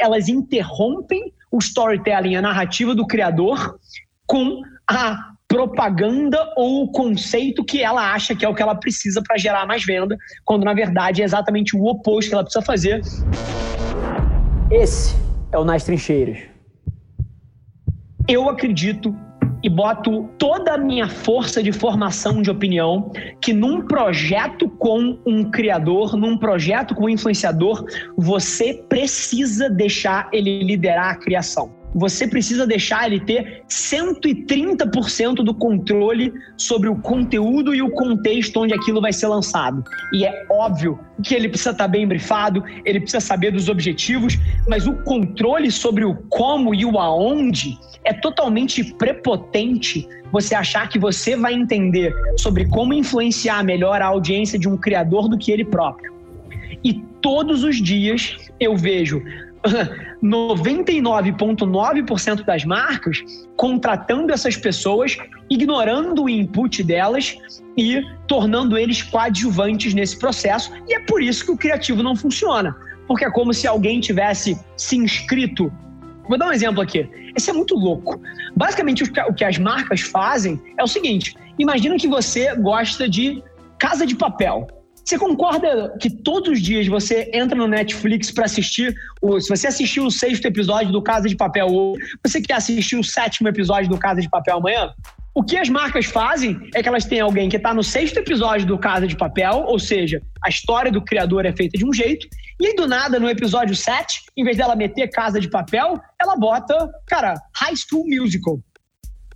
elas interrompem o storytelling, a narrativa do criador, com a propaganda ou o conceito que ela acha que é o que ela precisa para gerar mais venda, quando na verdade é exatamente o oposto que ela precisa fazer. Esse é o Nas Trincheiras. Eu acredito e boto toda a minha força de formação de opinião que num projeto com um criador, num projeto com um influenciador, você precisa deixar ele liderar a criação você precisa deixar ele ter 130% do controle sobre o conteúdo e o contexto onde aquilo vai ser lançado. E é óbvio que ele precisa estar bem brifado, ele precisa saber dos objetivos, mas o controle sobre o como e o aonde é totalmente prepotente você achar que você vai entender sobre como influenciar melhor a audiência de um criador do que ele próprio. E todos os dias eu vejo 99,9% das marcas contratando essas pessoas, ignorando o input delas e tornando eles coadjuvantes nesse processo. E é por isso que o criativo não funciona. Porque é como se alguém tivesse se inscrito. Vou dar um exemplo aqui. Esse é muito louco. Basicamente, o que as marcas fazem é o seguinte: imagina que você gosta de casa de papel. Você concorda que todos os dias você entra no Netflix para assistir? O, se você assistiu o sexto episódio do Casa de Papel hoje, você quer assistir o sétimo episódio do Casa de Papel amanhã? O que as marcas fazem é que elas têm alguém que está no sexto episódio do Casa de Papel, ou seja, a história do criador é feita de um jeito, e aí do nada, no episódio 7, em vez dela meter Casa de Papel, ela bota, cara, High School Musical.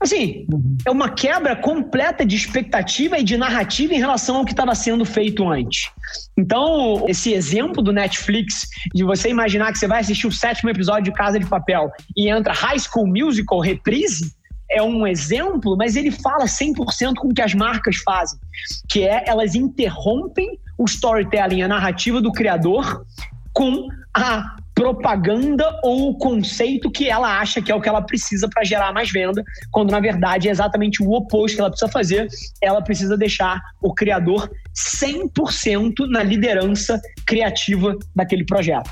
Assim, é uma quebra completa de expectativa e de narrativa em relação ao que estava sendo feito antes. Então, esse exemplo do Netflix, de você imaginar que você vai assistir o sétimo episódio de Casa de Papel e entra High School Musical reprise, é um exemplo, mas ele fala 100% com o que as marcas fazem, que é elas interrompem o storytelling, a narrativa do criador, com a propaganda ou o conceito que ela acha que é o que ela precisa para gerar mais venda, quando na verdade é exatamente o oposto que ela precisa fazer. Ela precisa deixar o criador 100% na liderança criativa daquele projeto.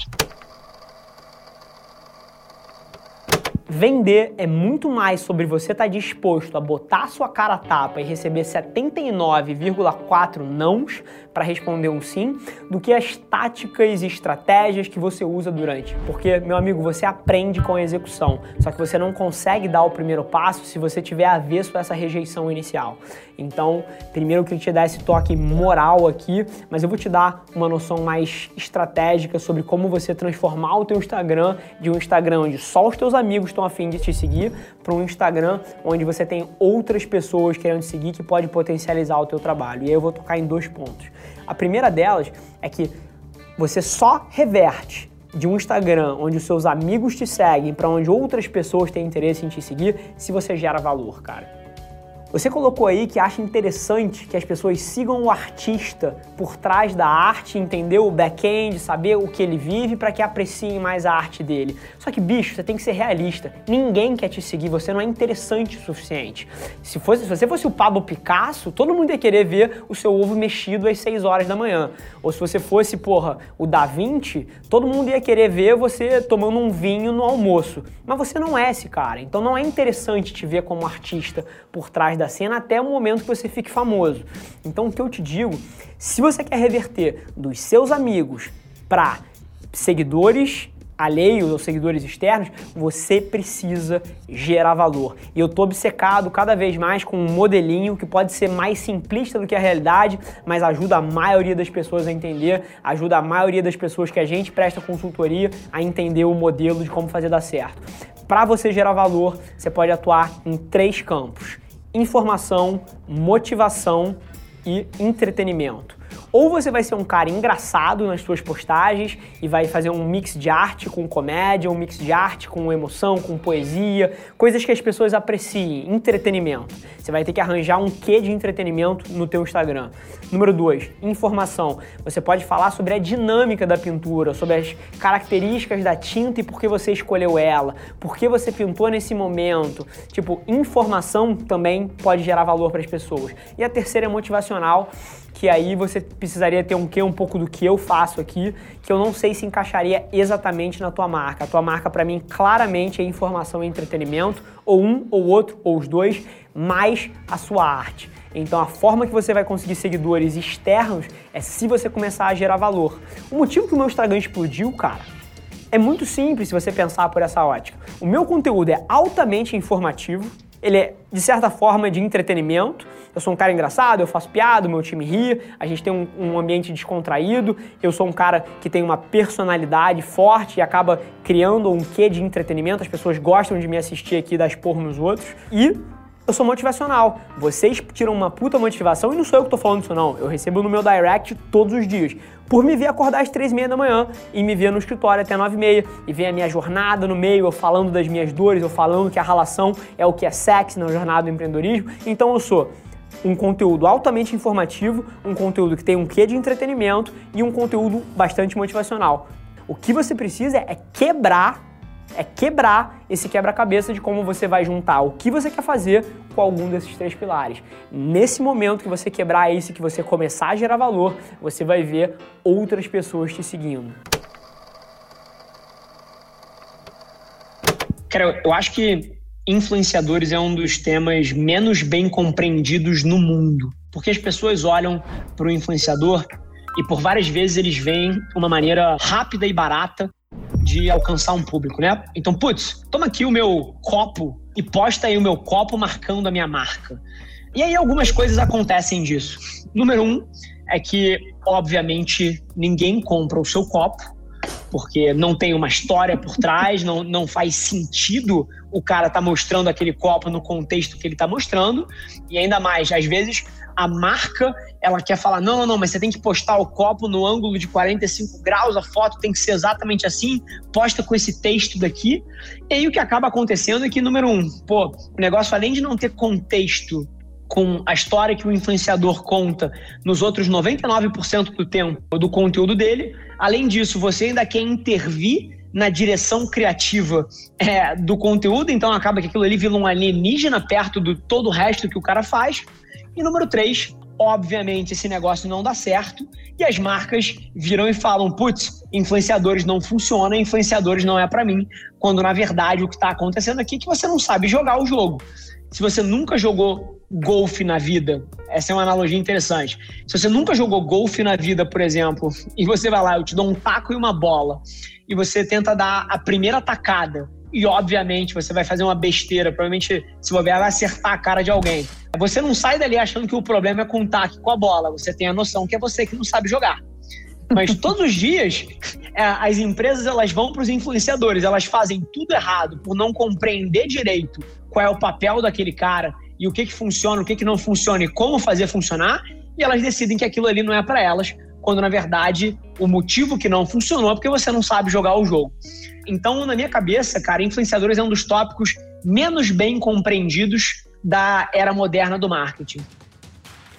Vender é muito mais sobre você estar tá disposto a botar sua cara a tapa e receber 79,4 nãos para responder um sim, do que as táticas e estratégias que você usa durante. Porque, meu amigo, você aprende com a execução, só que você não consegue dar o primeiro passo se você tiver avesso a essa rejeição inicial. Então, primeiro eu queria te dar esse toque moral aqui, mas eu vou te dar uma noção mais estratégica sobre como você transformar o teu Instagram de um Instagram onde só os teus amigos estão estão afim de te seguir para um Instagram onde você tem outras pessoas querendo te seguir que pode potencializar o teu trabalho. E aí eu vou tocar em dois pontos. A primeira delas é que você só reverte de um Instagram onde os seus amigos te seguem para onde outras pessoas têm interesse em te seguir se você gera valor, cara. Você colocou aí que acha interessante que as pessoas sigam o artista por trás da arte, entender o back-end, saber o que ele vive para que apreciem mais a arte dele. Só que, bicho, você tem que ser realista. Ninguém quer te seguir, você não é interessante o suficiente. Se, fosse, se você fosse o Pablo Picasso, todo mundo ia querer ver o seu ovo mexido às 6 horas da manhã. Ou se você fosse, porra, o Da Vinci, todo mundo ia querer ver você tomando um vinho no almoço. Mas você não é esse cara, então não é interessante te ver como artista por trás da cena até o momento que você fique famoso. Então o que eu te digo, se você quer reverter dos seus amigos para seguidores alheios ou seguidores externos, você precisa gerar valor. E eu tô obcecado cada vez mais com um modelinho que pode ser mais simplista do que a realidade, mas ajuda a maioria das pessoas a entender, ajuda a maioria das pessoas que a gente presta consultoria a entender o modelo de como fazer dar certo. Para você gerar valor, você pode atuar em três campos: informação, motivação e entretenimento. Ou você vai ser um cara engraçado nas suas postagens e vai fazer um mix de arte com comédia, um mix de arte com emoção, com poesia, coisas que as pessoas apreciem, entretenimento. Você vai ter que arranjar um quê de entretenimento no teu Instagram. Número 2, informação. Você pode falar sobre a dinâmica da pintura, sobre as características da tinta e por que você escolheu ela, por que você pintou nesse momento. Tipo, informação também pode gerar valor para as pessoas. E a terceira é motivacional que aí você precisaria ter um quê, um pouco do que eu faço aqui, que eu não sei se encaixaria exatamente na tua marca. A tua marca, para mim, claramente é informação e entretenimento, ou um, ou outro, ou os dois, mais a sua arte. Então a forma que você vai conseguir seguidores externos é se você começar a gerar valor. O motivo que o meu Instagram explodiu, cara, é muito simples se você pensar por essa ótica. O meu conteúdo é altamente informativo, ele é, de certa forma, de entretenimento. Eu sou um cara engraçado, eu faço piada, meu time ri, a gente tem um, um, ambiente descontraído, eu sou um cara que tem uma personalidade forte e acaba criando um quê de entretenimento, as pessoas gostam de me assistir aqui das por nos outros. E eu sou motivacional. Vocês tiram uma puta motivação e não sou eu que tô falando isso não. Eu recebo no meu direct todos os dias. Por me ver acordar às três e meia da manhã e me ver no escritório até nove e meia e ver a minha jornada no meio, eu falando das minhas dores, eu falando que a relação é o que é sexy na jornada do empreendedorismo. Então eu sou um conteúdo altamente informativo, um conteúdo que tem um quê de entretenimento e um conteúdo bastante motivacional. O que você precisa é quebrar é quebrar esse quebra-cabeça de como você vai juntar o que você quer fazer com algum desses três pilares. Nesse momento que você quebrar isso, que você começar a gerar valor, você vai ver outras pessoas te seguindo. Cara, eu acho que influenciadores é um dos temas menos bem compreendidos no mundo. Porque as pessoas olham para o influenciador e por várias vezes eles veem uma maneira rápida e barata de alcançar um público, né? Então, putz, toma aqui o meu copo e posta aí o meu copo marcando a minha marca. E aí algumas coisas acontecem disso. Número um é que, obviamente, ninguém compra o seu copo, porque não tem uma história por trás, não, não faz sentido o cara tá mostrando aquele copo no contexto que ele tá mostrando. E ainda mais, às vezes a marca ela quer falar: não, não, não, mas você tem que postar o copo no ângulo de 45 graus, a foto tem que ser exatamente assim, posta com esse texto daqui. E aí o que acaba acontecendo é que, número um, pô, o negócio, além de não ter contexto com a história que o influenciador conta nos outros 99% do tempo do conteúdo dele, além disso, você ainda quer intervir na direção criativa é, do conteúdo, então acaba que aquilo ali vira um alienígena perto do todo o resto que o cara faz. E número três, obviamente esse negócio não dá certo e as marcas viram e falam: putz, influenciadores não funcionam, influenciadores não é para mim. Quando na verdade o que está acontecendo aqui é que você não sabe jogar o jogo. Se você nunca jogou golfe na vida, essa é uma analogia interessante. Se você nunca jogou golfe na vida, por exemplo, e você vai lá, eu te dou um taco e uma bola, e você tenta dar a primeira tacada, e obviamente você vai fazer uma besteira, provavelmente se bobear vai acertar a cara de alguém. Você não sai dali achando que o problema é com o taque com a bola, você tem a noção que é você que não sabe jogar. Mas todos os dias é, as empresas elas vão para os influenciadores, elas fazem tudo errado por não compreender direito qual é o papel daquele cara e o que, que funciona, o que, que não funciona e como fazer funcionar, e elas decidem que aquilo ali não é para elas, quando na verdade o motivo que não funcionou é porque você não sabe jogar o jogo. Então, na minha cabeça, cara, influenciadores é um dos tópicos menos bem compreendidos da era moderna do marketing.